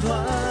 团。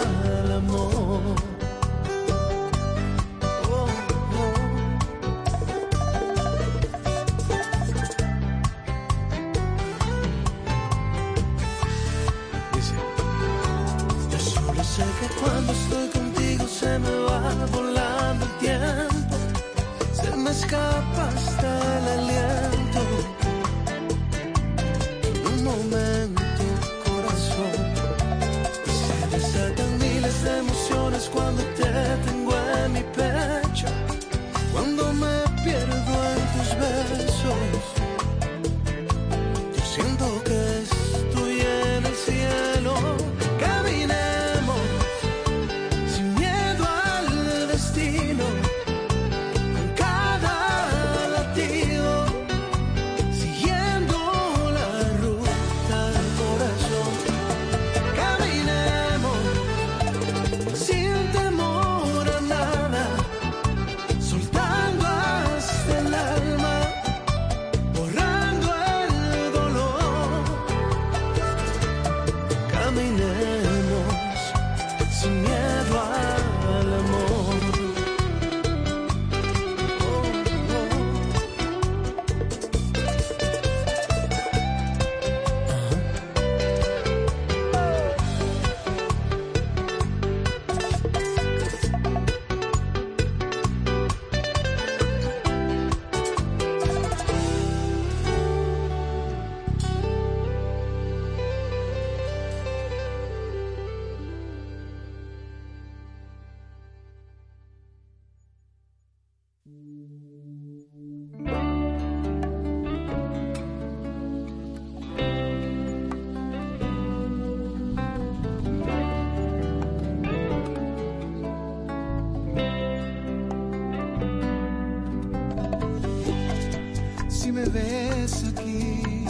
Si me ves aquí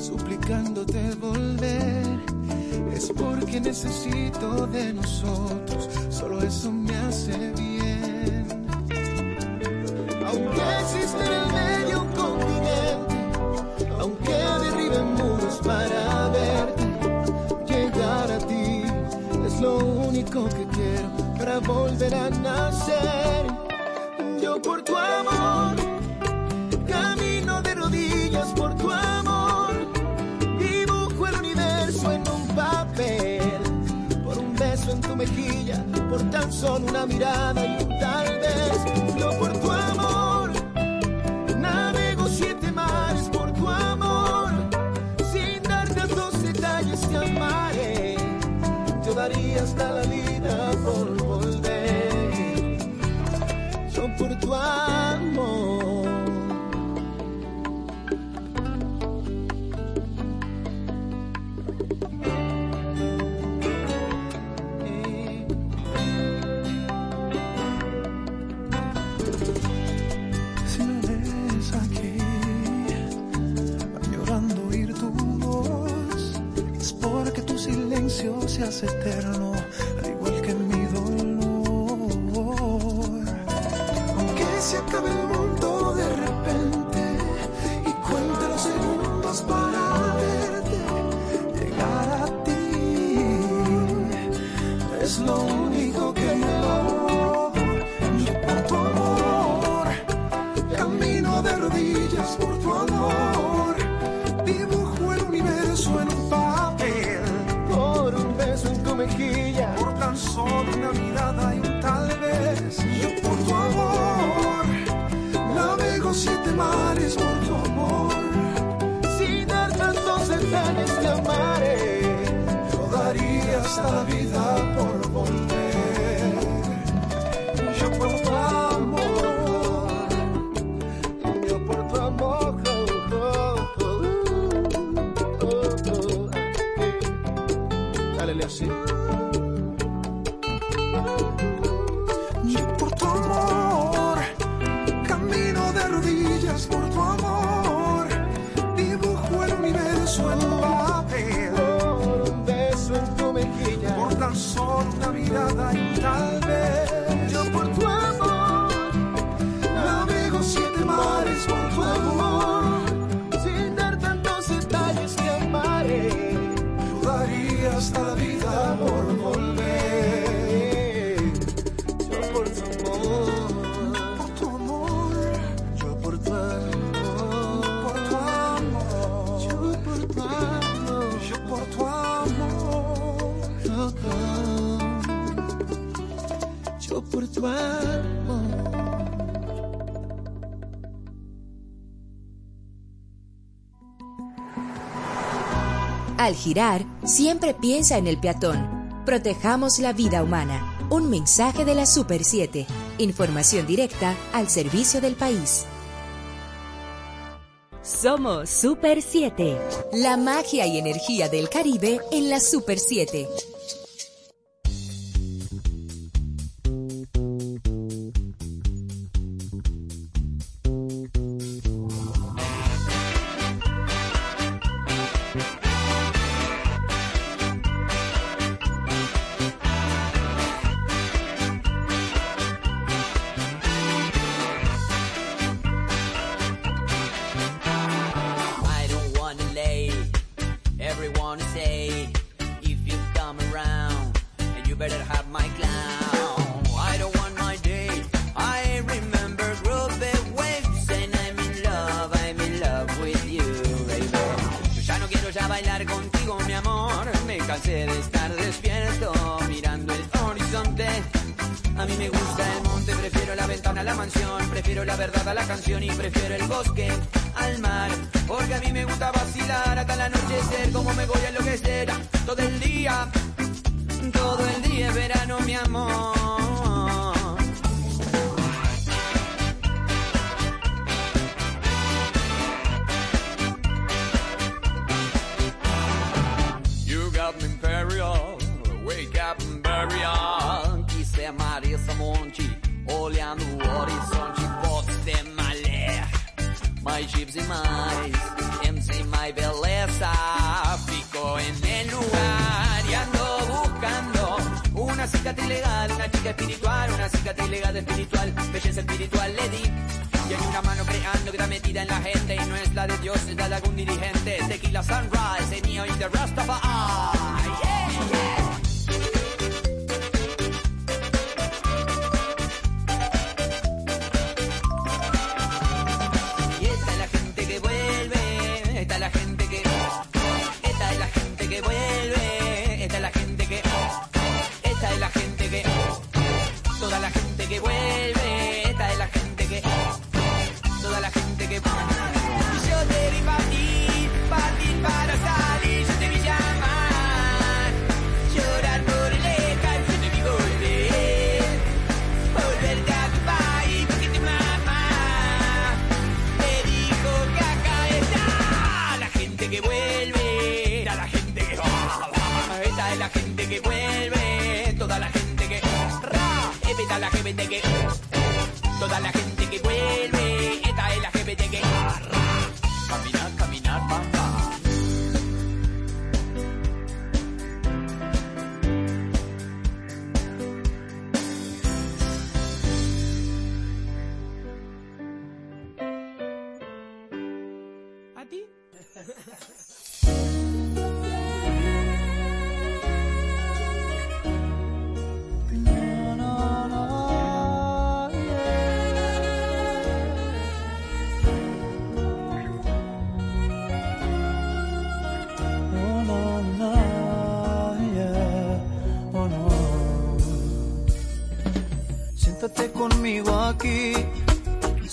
suplicándote volver, es porque necesito de nosotros. verán nacer. Yo por tu amor camino de rodillas por tu amor. Dibujo el universo en un papel. Por un beso en tu mejilla, por tan solo una mirada y un tu amor. Al girar, siempre piensa en el peatón. Protejamos la vida humana. Un mensaje de la Super 7. Información directa al servicio del país. Somos Super 7. La magia y energía del Caribe en la Super 7.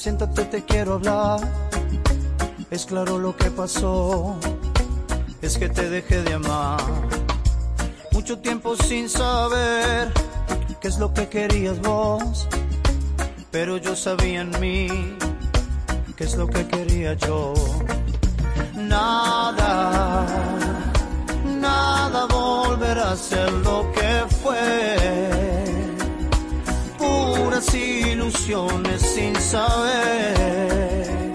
Siéntate, te quiero hablar. Es claro lo que pasó, es que te dejé de amar. Mucho tiempo sin saber qué es lo que querías vos, pero yo sabía en mí qué es lo que quería yo. Nada, nada volverá a ser lo que fue puras ilusiones sin saber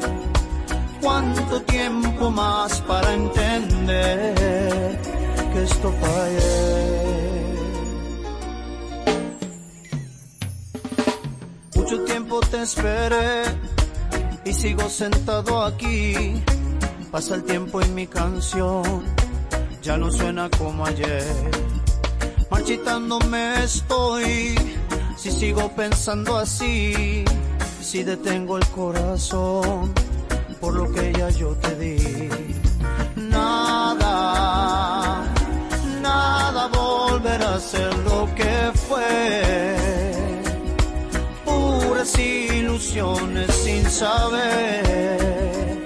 cuánto tiempo más para entender que esto fallé. Mucho tiempo te esperé y sigo sentado aquí. Pasa el tiempo y mi canción ya no suena como ayer. Marchitándome estoy si sigo pensando así, si detengo el corazón por lo que ya yo te di. Nada, nada volverá a ser lo que fue. Puras ilusiones sin saber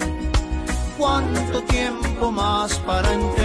cuánto tiempo más para entender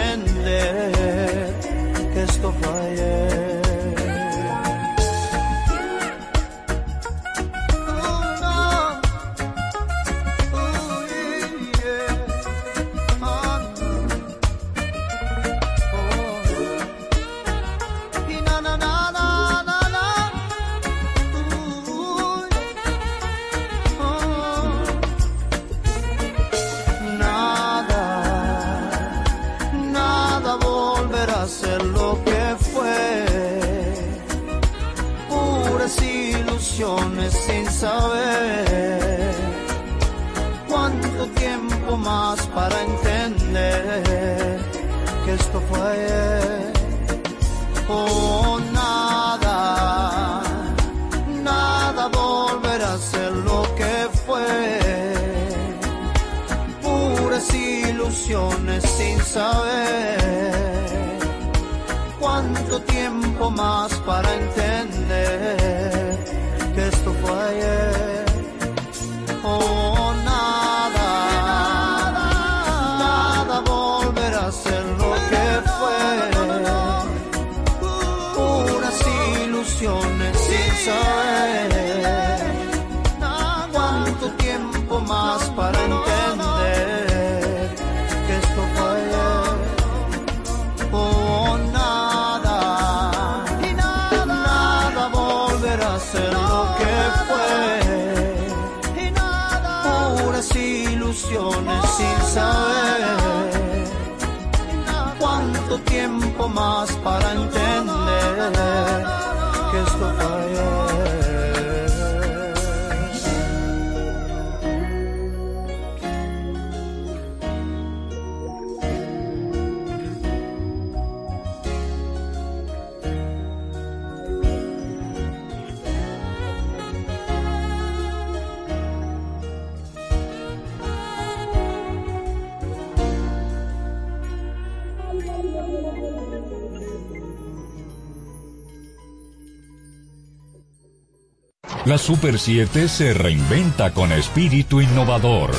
tiempo más para entender. La Super 7 se reinventa con espíritu innovador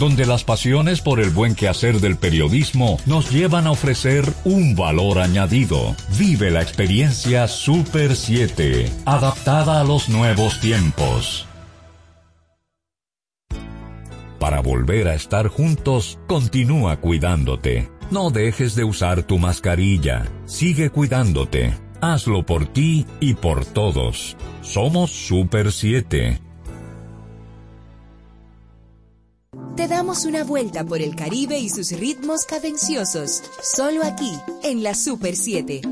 donde las pasiones por el buen quehacer del periodismo nos llevan a ofrecer un valor añadido. Vive la experiencia Super 7, adaptada a los nuevos tiempos. Para volver a estar juntos, continúa cuidándote. No dejes de usar tu mascarilla. Sigue cuidándote. Hazlo por ti y por todos. Somos Super 7. Te damos una vuelta por el Caribe y sus ritmos cadenciosos, solo aquí, en la Super 7.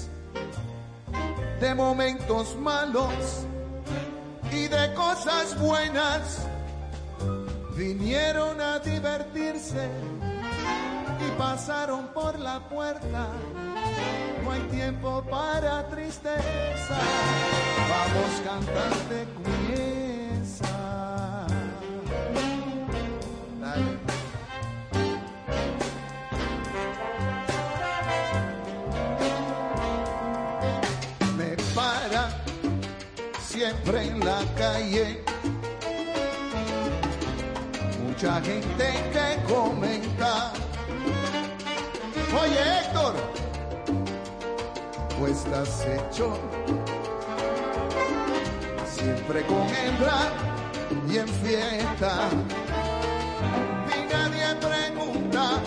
de momentos malos y de cosas buenas. Vinieron a divertirse y pasaron por la puerta. No hay tiempo para tristeza. Vamos cantante. En la calle. Mucha gente que comenta. Oye Héctor, pues estás hecho siempre con hembra y en fiesta. Y nadie pregunta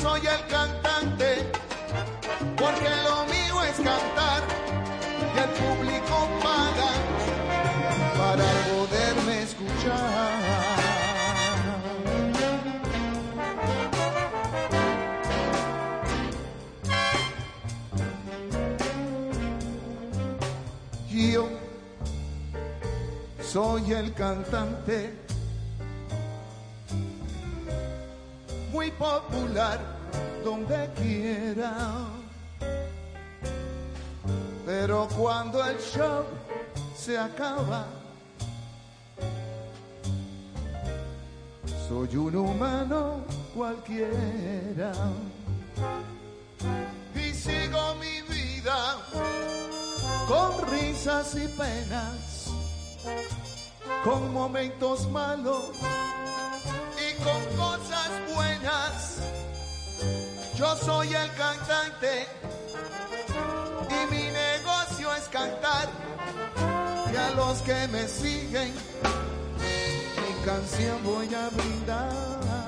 soy el cantante, porque lo mío es cantar y el público paga para poderme escuchar. Yo soy el cantante muy popular donde quiera. Pero cuando el show se acaba, soy un humano cualquiera. Y sigo mi vida risas y penas, con momentos malos y con cosas. Yo soy el cantante y mi negocio es cantar. Y a los que me siguen, mi canción voy a brindar.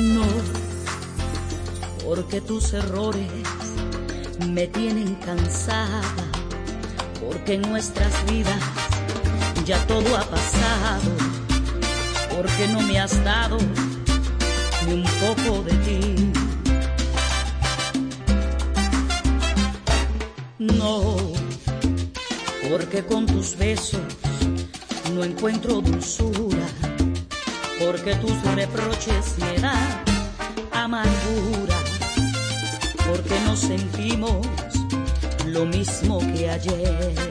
No, porque tus errores me tienen cansada, porque en nuestras vidas ya todo ha pasado, porque no me has dado ni un poco de ti. No, porque con tus besos no encuentro dulzura porque tus reproches me dan amargura, porque nos sentimos lo mismo que ayer.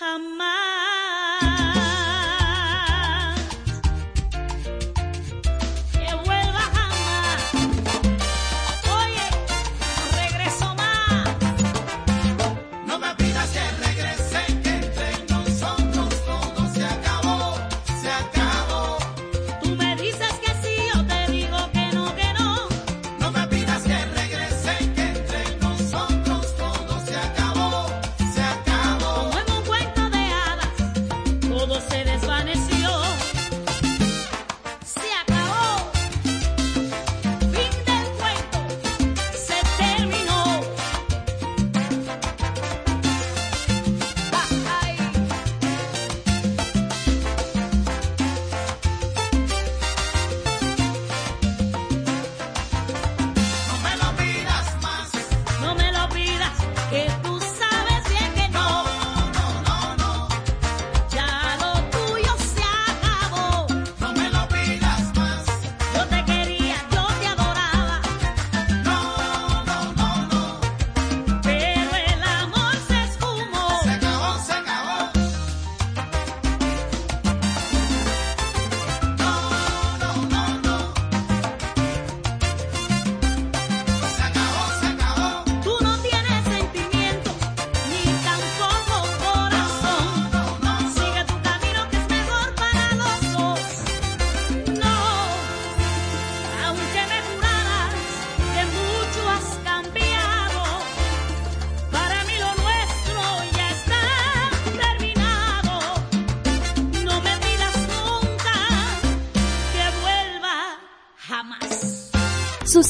Hamad.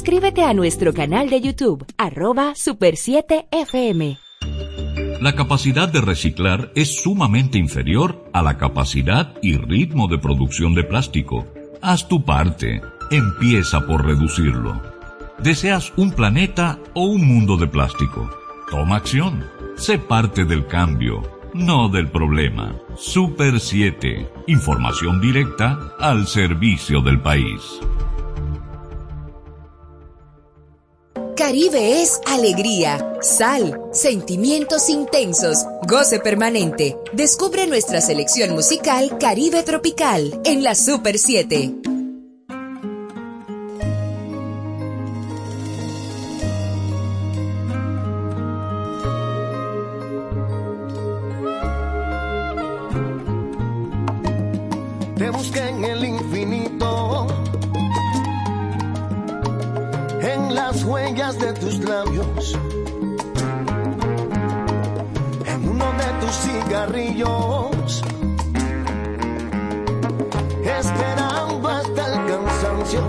Suscríbete a nuestro canal de YouTube, arroba Super 7 FM. La capacidad de reciclar es sumamente inferior a la capacidad y ritmo de producción de plástico. Haz tu parte. Empieza por reducirlo. ¿Deseas un planeta o un mundo de plástico? Toma acción. Sé parte del cambio, no del problema. Super 7. Información directa al servicio del país. Caribe es alegría, sal, sentimientos intensos, goce permanente. Descubre nuestra selección musical Caribe Tropical en la Super 7. huellas de tus labios en uno de tus cigarrillos, esperando hasta el cansancio.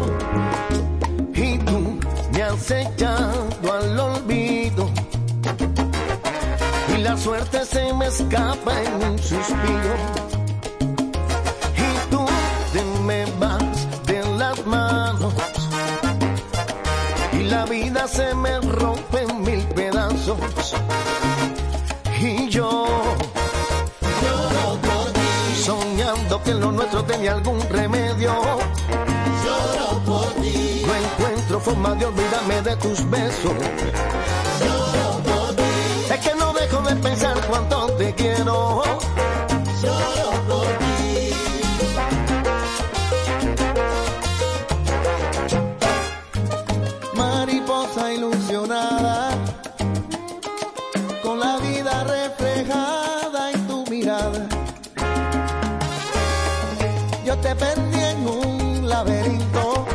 Y tú me has echado al olvido. Y la suerte se me escapa en un suspiro se me rompe en mil pedazos. Y yo, lloro por ti. soñando que lo nuestro tenía algún remedio. Lloro por ti. No encuentro forma de olvidarme de tus besos. Lloro por ti. Es que no dejo de pensar cuánto te quiero. Lloro me perdí en un laberinto.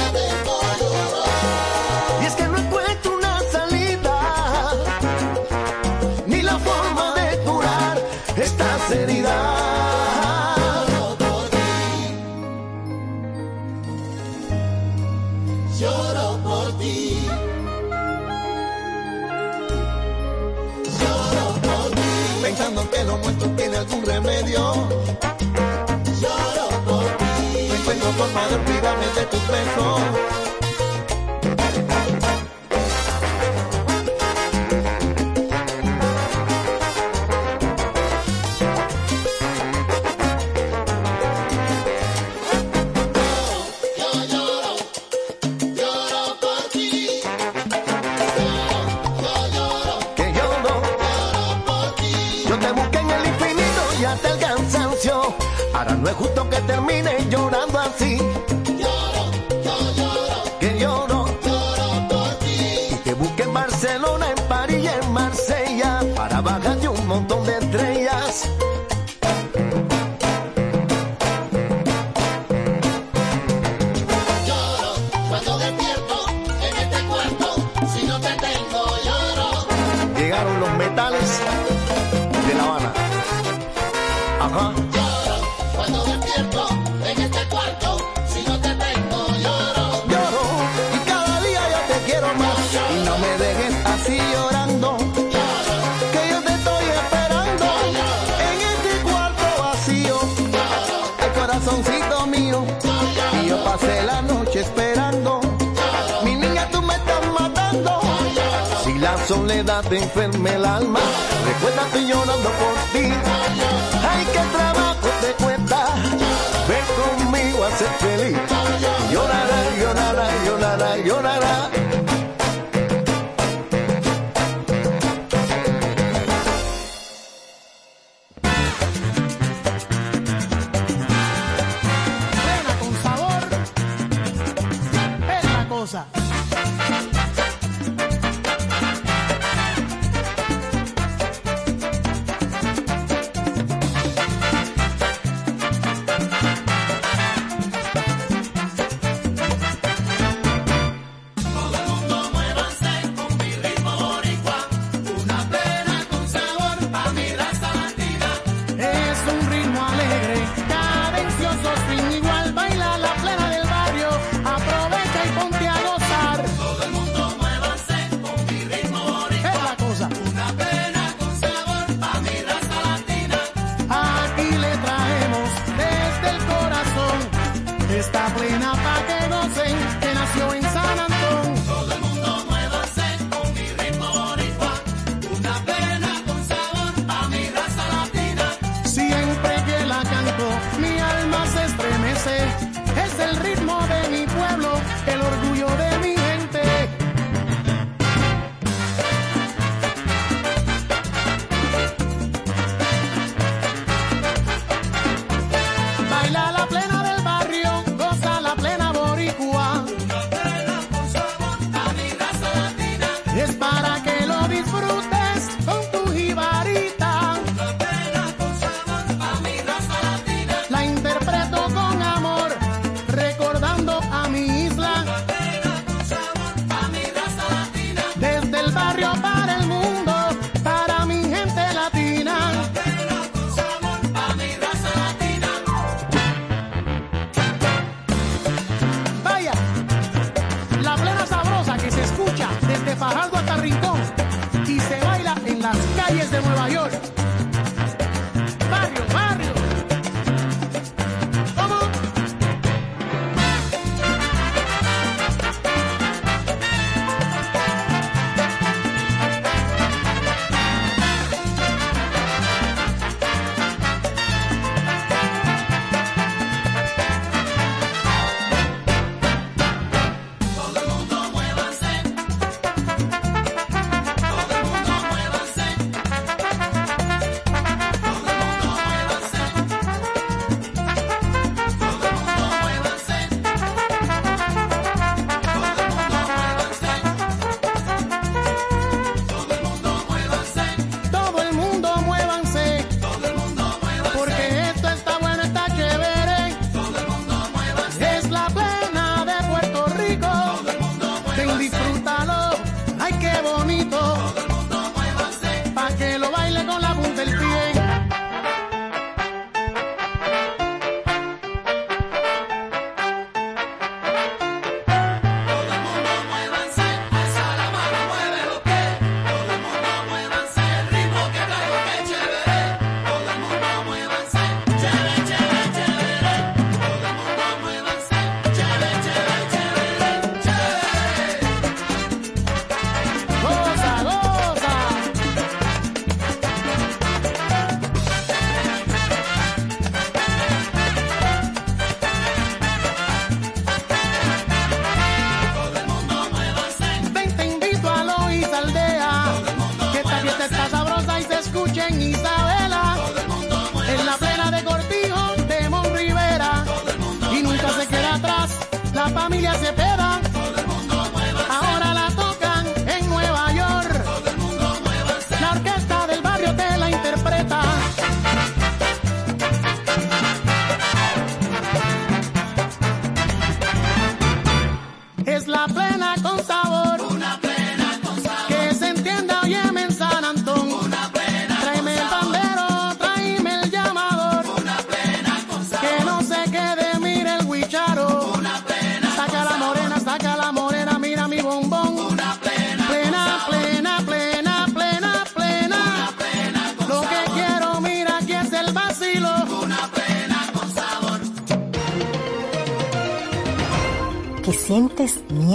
que los muertos tiene algún remedio. Lloro por ti. No encuentro forma de olvidarme de tus besos. soledad te enferme el alma. Recuerda estoy llorando por ti. Ay, qué trabajo te cuesta. Ven conmigo a ser feliz. Llorará, llorará, llorará, llorará.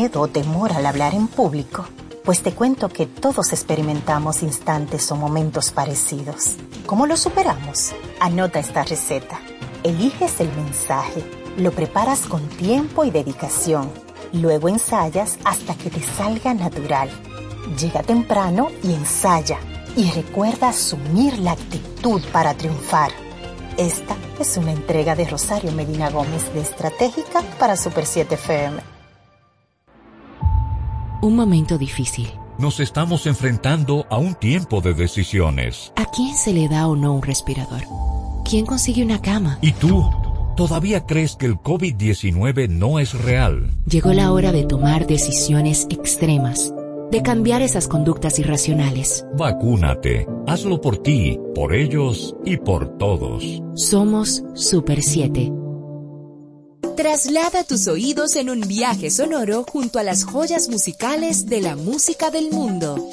Miedo o temor al hablar en público? Pues te cuento que todos experimentamos instantes o momentos parecidos. ¿Cómo lo superamos? Anota esta receta. Eliges el mensaje, lo preparas con tiempo y dedicación. Luego ensayas hasta que te salga natural. Llega temprano y ensaya. Y recuerda asumir la actitud para triunfar. Esta es una entrega de Rosario Medina Gómez de Estratégica para Super 7 FM. Un momento difícil. Nos estamos enfrentando a un tiempo de decisiones. ¿A quién se le da o no un respirador? ¿Quién consigue una cama? ¿Y tú? ¿Todavía crees que el COVID-19 no es real? Llegó la hora de tomar decisiones extremas, de cambiar esas conductas irracionales. Vacúnate. Hazlo por ti, por ellos y por todos. Somos Super 7. Traslada tus oídos en un viaje sonoro junto a las joyas musicales de la música del mundo.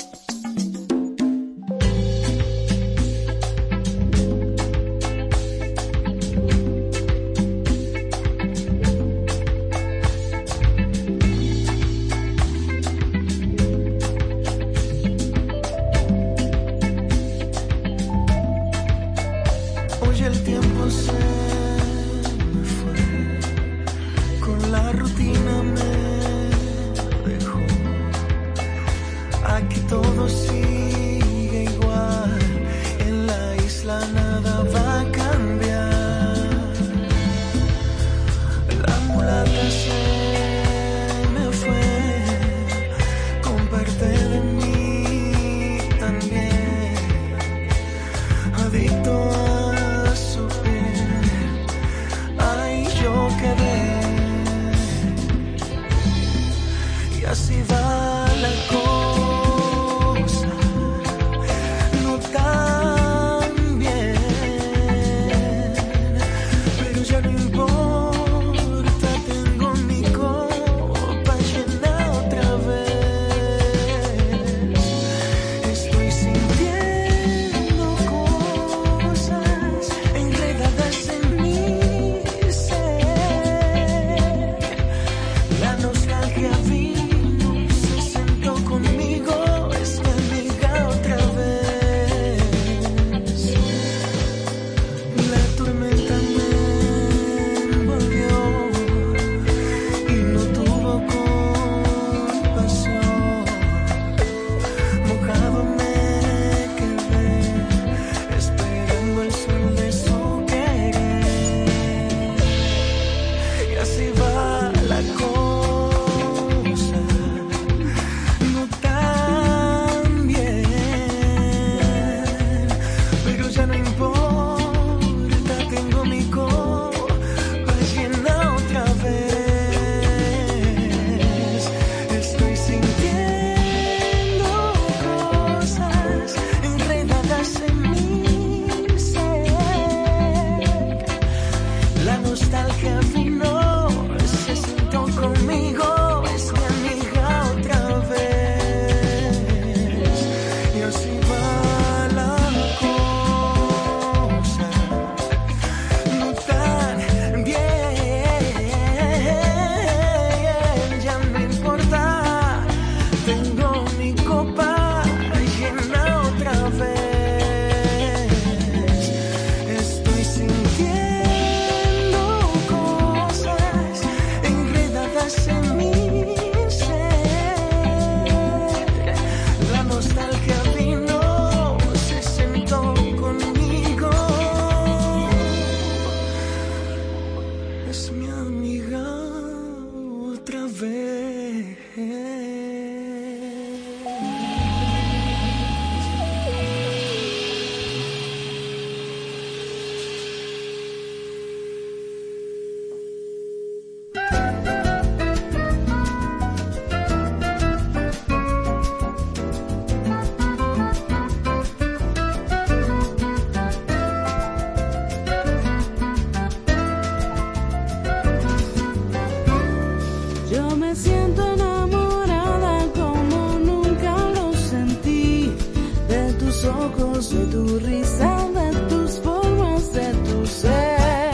Ojos, de tu risa, de tus formas, de tu ser.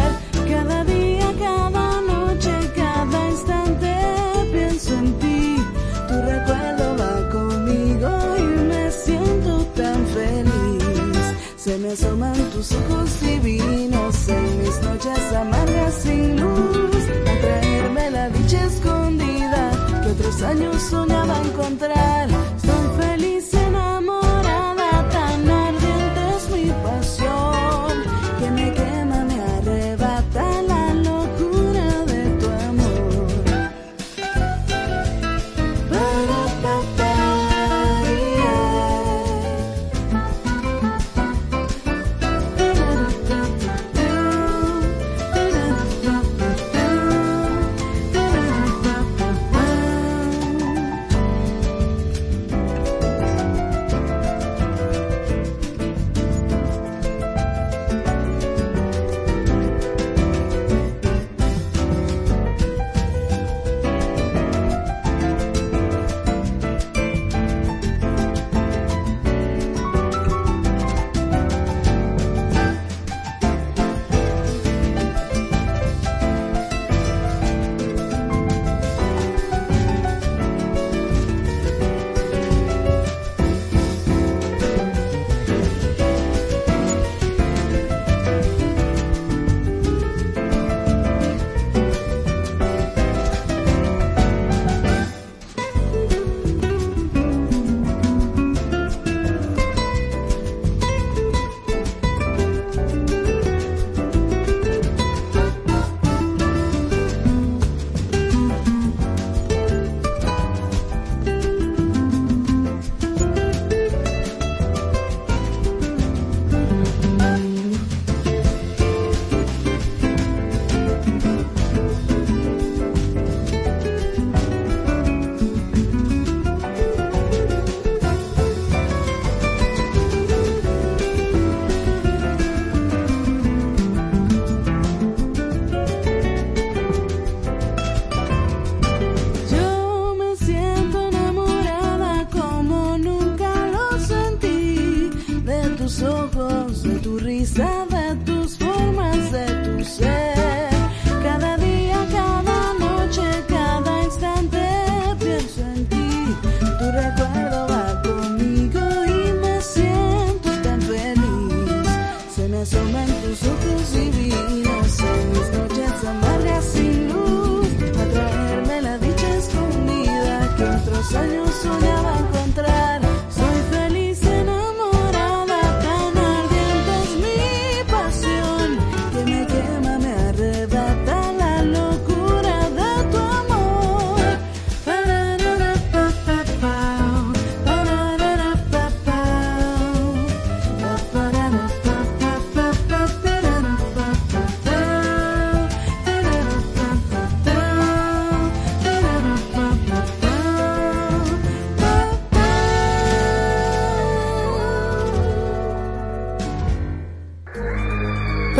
Cada día, cada noche, cada instante pienso en ti. Tu recuerdo va conmigo y me siento tan feliz. Se me asoman tus ojos divinos en mis noches amargas sin luz. A traerme la dicha escondida que otros años soñaba encontrar.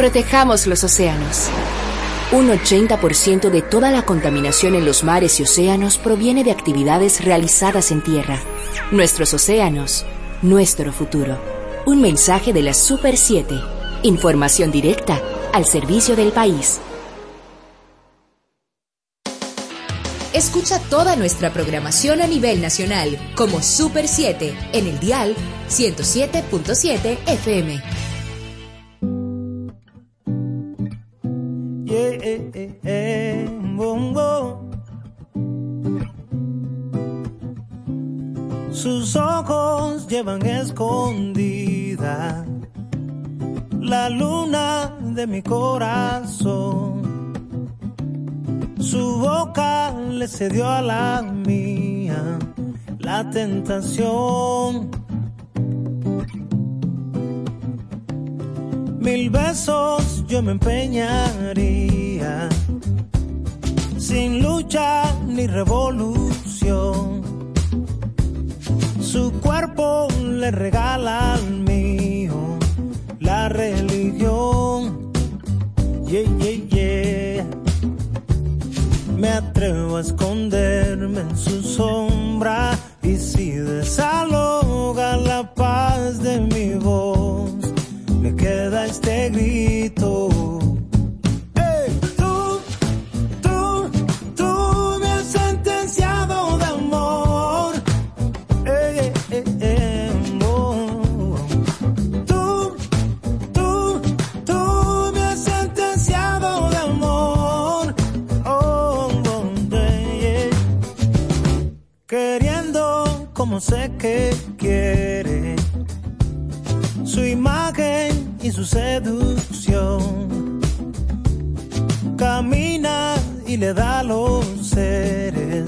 Protejamos los océanos. Un 80% de toda la contaminación en los mares y océanos proviene de actividades realizadas en tierra. Nuestros océanos, nuestro futuro. Un mensaje de la Super 7. Información directa al servicio del país. Escucha toda nuestra programación a nivel nacional como Super 7 en el dial 107.7 FM. Llevan escondida la luna de mi corazón. Su boca le cedió a la mía la tentación. Mil besos yo me empeñaría, sin lucha ni revolución su cuerpo le regala al mío la religión. Yeah, yeah, yeah. Me atrevo a esconderme en su sombra y si desaloga la paz de mi voz, me queda este grito. Seducción. Camina y le da a los seres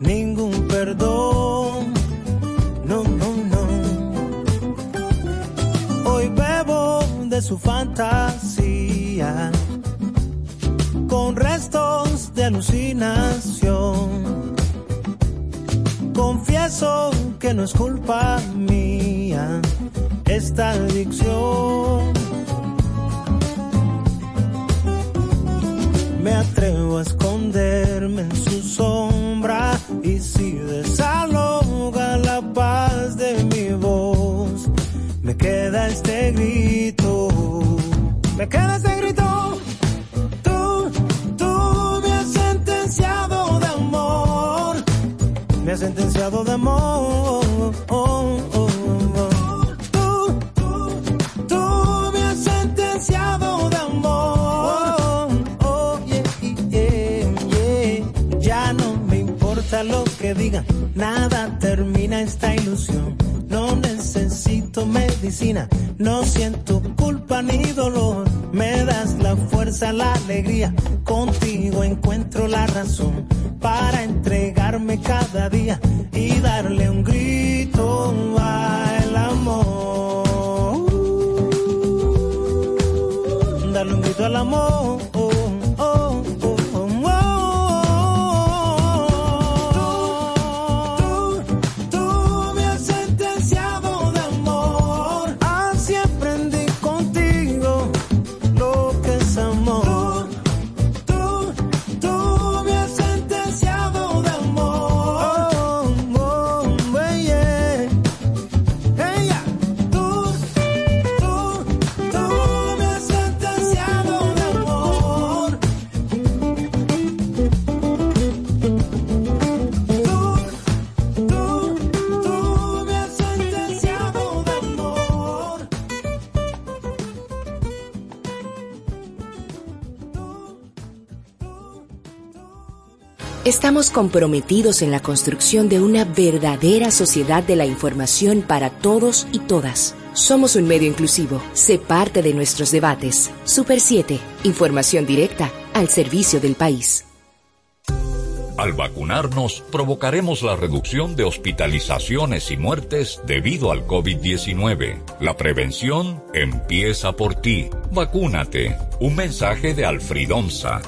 ningún perdón. No, no, no. Hoy bebo de su fantasía con restos de alucinación. Confieso que no es culpa mía no siento culpa ni dolor. Me das la fuerza, la alegría, contigo encuentro la razón para entregarme cada día y darle un grito Estamos comprometidos en la construcción de una verdadera sociedad de la información para todos y todas. Somos un medio inclusivo. Sé parte de nuestros debates. Super 7. Información directa al servicio del país. Al vacunarnos, provocaremos la reducción de hospitalizaciones y muertes debido al COVID-19. La prevención empieza por ti. Vacúnate. Un mensaje de Alfridonza.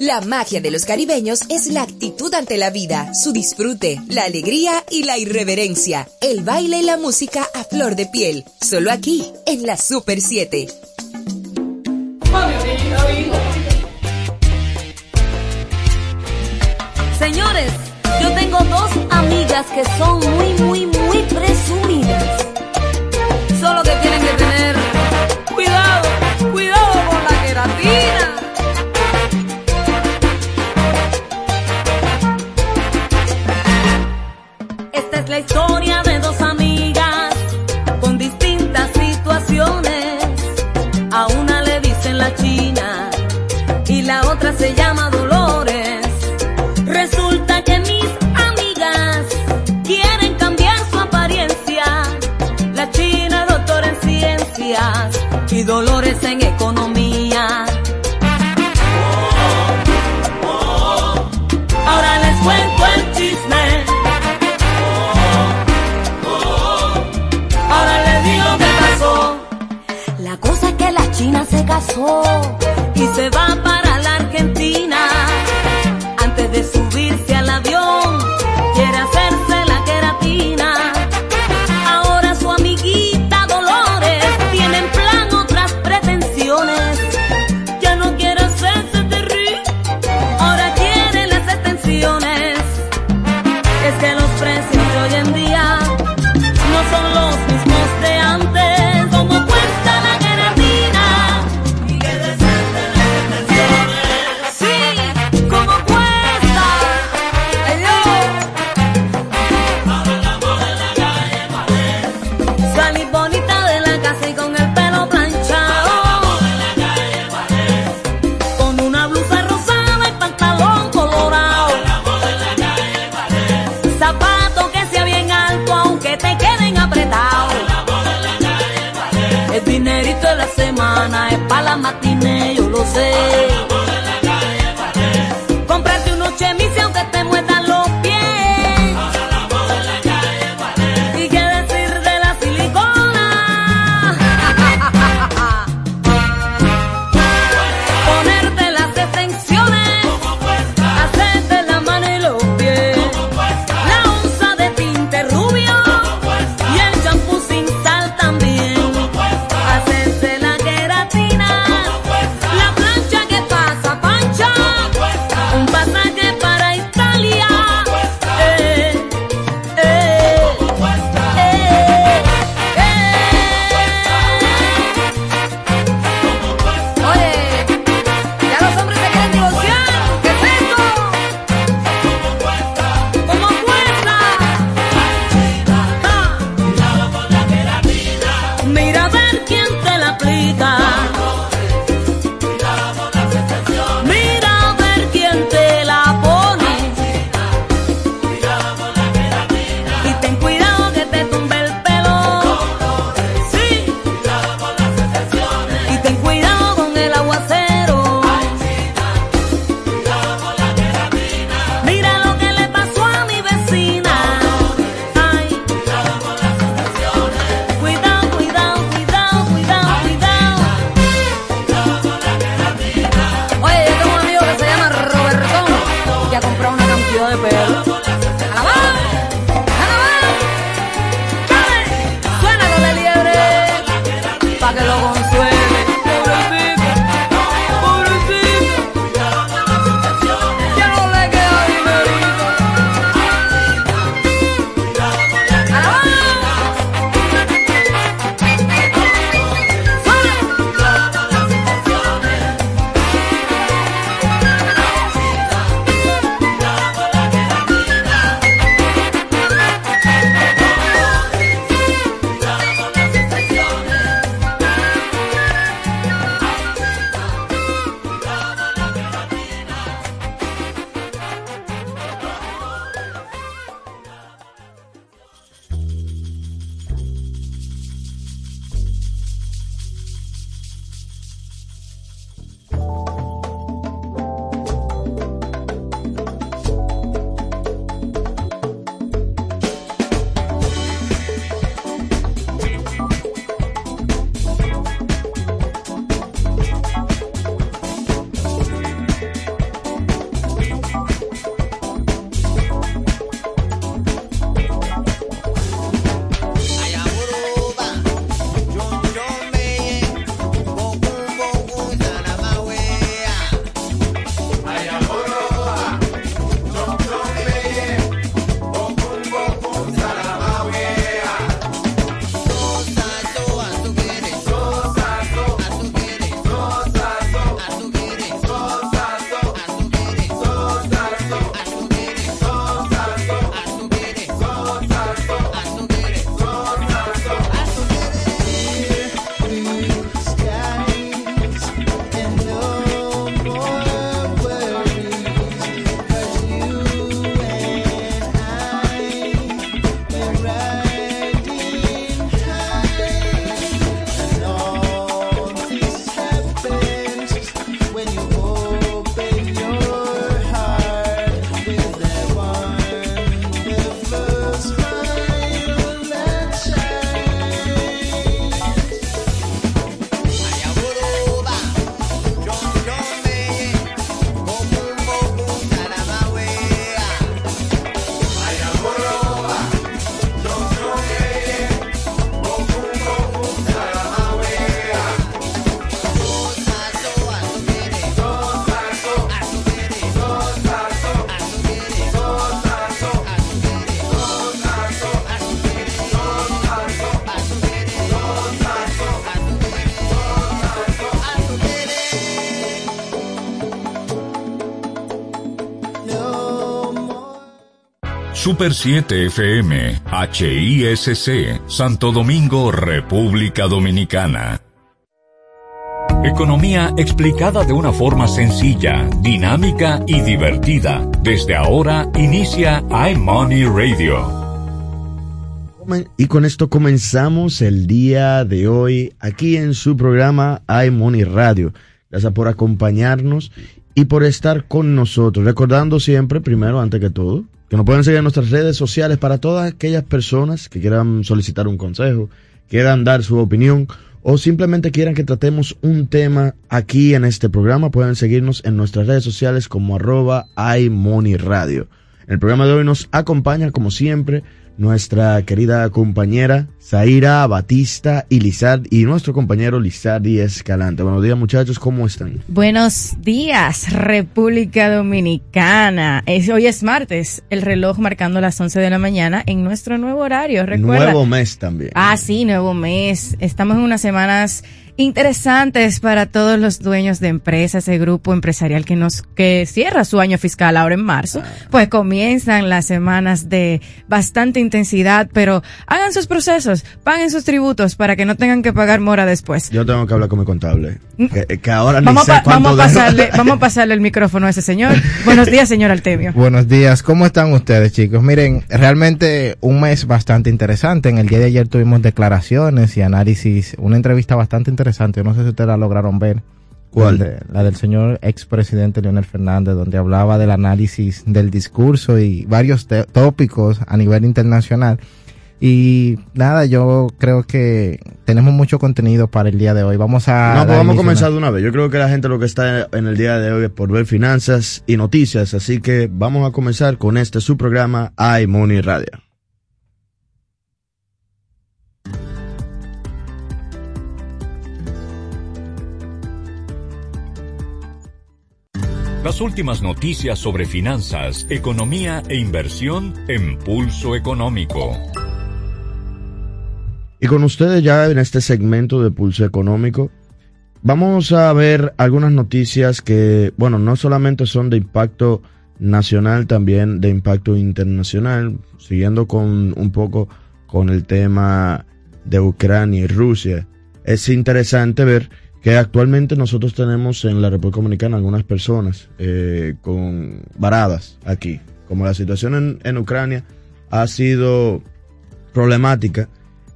La magia de los caribeños es la actitud ante la vida, su disfrute, la alegría y la irreverencia, el baile y la música a flor de piel. Solo aquí, en la Super 7. Señores, yo tengo dos amigas que son muy, muy, muy presumidas. Historia Super 7 FM, HISC, Santo Domingo, República Dominicana. Economía explicada de una forma sencilla, dinámica y divertida. Desde ahora inicia iMoney Radio. Y con esto comenzamos el día de hoy aquí en su programa iMoney Radio. Gracias por acompañarnos y por estar con nosotros. Recordando siempre, primero, antes que todo, que nos pueden seguir en nuestras redes sociales para todas aquellas personas que quieran solicitar un consejo, quieran dar su opinión o simplemente quieran que tratemos un tema aquí en este programa, pueden seguirnos en nuestras redes sociales como arroba iMoney Radio. En el programa de hoy nos acompaña, como siempre, nuestra querida compañera Zaira Batista y Lizard y nuestro compañero Lizardi Escalante. Buenos días muchachos, ¿cómo están? Buenos días, República Dominicana. Es- hoy es martes, el reloj marcando las 11 de la mañana en nuestro nuevo horario. Recuerda. Nuevo mes también. Ah, sí, nuevo mes. Estamos en unas semanas interesantes para todos los dueños de empresas, ese grupo empresarial que nos que cierra su año fiscal ahora en marzo. Pues comienzan las semanas de bastante intensidad, pero hagan sus procesos, paguen sus tributos para que no tengan que pagar mora después. Yo tengo que hablar con mi contable. Que, que ahora ni Vamos, sé a, pa- cuánto vamos, a debo. pasarle, vamos a pasarle el micrófono a ese señor. Buenos días, señor Altemio. Buenos días, ¿cómo están ustedes chicos? Miren, realmente un mes bastante interesante. En el día de ayer tuvimos declaraciones y análisis, una entrevista bastante interesante. Yo no sé si ustedes la lograron ver. ¿Cuál? La, de- la del señor expresidente Leonel Fernández, donde hablaba del análisis del discurso y varios tópicos a nivel internacional. Y nada, yo creo que tenemos mucho contenido para el día de hoy. Vamos a... No, pues vamos a comenzar de una vez. Yo creo que la gente lo que está en el día de hoy es por ver finanzas y noticias, así que vamos a comenzar con este su programa iMoney Radio. Las últimas noticias sobre finanzas, economía e inversión en Pulso Económico. Y con ustedes ya en este segmento de Pulso Económico, vamos a ver algunas noticias que, bueno, no solamente son de impacto nacional, también de impacto internacional, siguiendo con un poco con el tema de Ucrania y Rusia. Es interesante ver que actualmente nosotros tenemos en la República Dominicana algunas personas eh, con varadas aquí. Como la situación en, en Ucrania ha sido problemática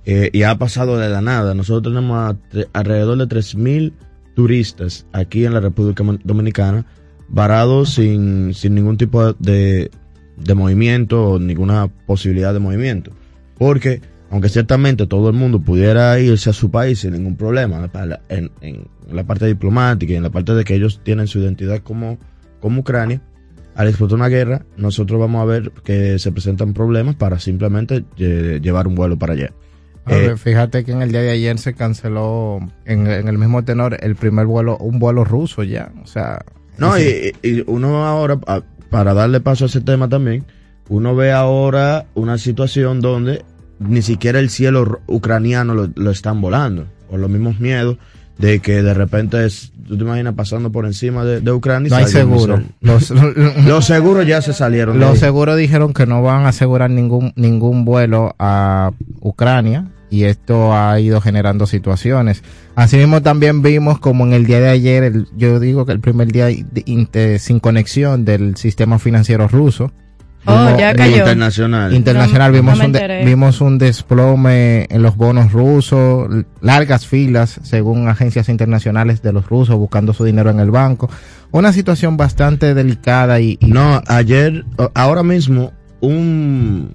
eh, y ha pasado de la nada. Nosotros tenemos a alrededor de 3.000 turistas aquí en la República Dominicana varados sin, sin ningún tipo de, de movimiento o ninguna posibilidad de movimiento. Porque, aunque ciertamente todo el mundo pudiera irse a su país sin ningún problema, en, en la parte diplomática y en la parte de que ellos tienen su identidad como, como Ucrania, al explotar una guerra, nosotros vamos a ver que se presentan problemas para simplemente lle- llevar un vuelo para allá. A Eh, fíjate que en el día de ayer se canceló en, en el mismo tenor el primer vuelo, un vuelo ruso ya. O sea. No, ese- y, y uno ahora, para darle paso a ese tema también, uno ve ahora una situación donde ni siquiera el cielo ucraniano lo, lo están volando, por los mismos miedos de que de repente es, tú te imaginas pasando por encima de, de Ucrania y no hay seguro. Los, Los seguros ya se salieron. Los seguros dijeron que no van a asegurar ningún, ningún vuelo a Ucrania y esto ha ido generando situaciones. Asimismo también vimos como en el día de ayer, el- yo digo que el primer día de- sin conexión del sistema financiero ruso. Oh, Vimos- ya cayó. Internacional. Internacional, No- vimos, un de- vimos un desplome en los bonos rusos, largas filas según agencias internacionales de los rusos buscando su dinero en el banco. Una situación bastante delicada y, y- No, ayer, ahora mismo, un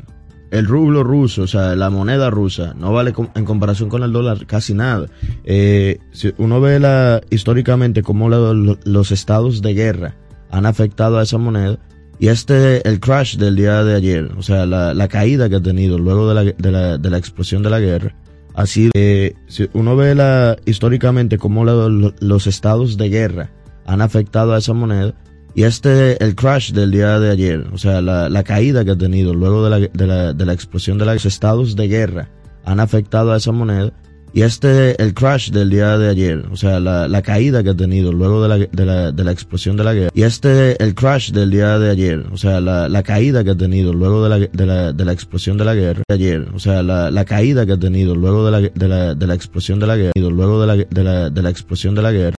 el rublo ruso, o sea, la moneda rusa, no vale en comparación con el dólar casi nada. Eh, si uno ve la, históricamente cómo la- los estados de guerra han afectado a esa moneda, y este, el crash del día de ayer, o sea, la, la caída que ha tenido luego de la, de la, de la explosión de la guerra, así, eh, si uno ve la, históricamente cómo los estados de guerra han afectado a esa moneda, y este, el crash del día de ayer, o sea, la, la caída que ha tenido luego de la, de la, de la explosión de los estados de guerra han afectado a esa moneda. Y este, el crash del día de ayer, o sea, la, la caída que ha tenido luego de la, de la, de la explosión de la guerra. Y este, el crash del día de ayer, o sea, la, la caída que ha tenido luego de la, de la, de la explosión de la guerra. Ayer, o sea, la, la caída que ha tenido luego de la, de la, de la explosión de la guerra. Luego de la, de la, de la explosión de la guerra